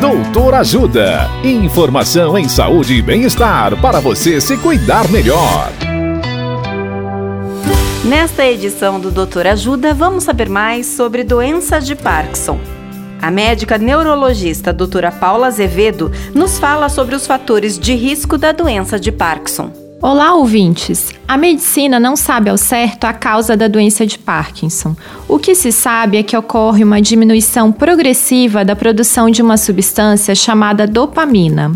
Doutor Ajuda. Informação em saúde e bem-estar para você se cuidar melhor. Nesta edição do Doutor Ajuda, vamos saber mais sobre doença de Parkinson. A médica neurologista doutora Paula Azevedo nos fala sobre os fatores de risco da doença de Parkinson. Olá, ouvintes! A medicina não sabe ao certo a causa da doença de Parkinson. O que se sabe é que ocorre uma diminuição progressiva da produção de uma substância chamada dopamina.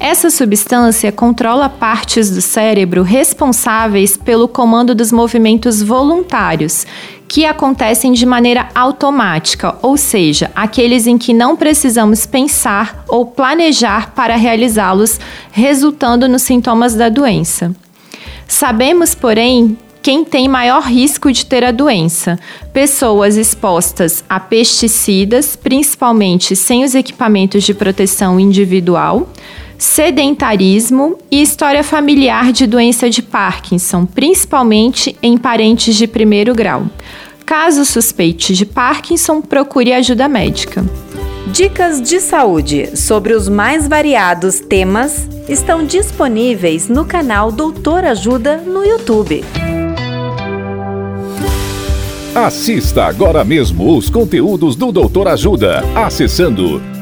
Essa substância controla partes do cérebro responsáveis pelo comando dos movimentos voluntários, que acontecem de maneira automática, ou seja, aqueles em que não precisamos pensar ou planejar para realizá-los, resultando nos sintomas da doença. Sabemos, porém, quem tem maior risco de ter a doença: pessoas expostas a pesticidas, principalmente sem os equipamentos de proteção individual sedentarismo e história familiar de doença de Parkinson, principalmente em parentes de primeiro grau. Caso suspeite de Parkinson, procure ajuda médica. Dicas de saúde sobre os mais variados temas estão disponíveis no canal Doutor Ajuda no YouTube. Assista agora mesmo os conteúdos do Doutor Ajuda acessando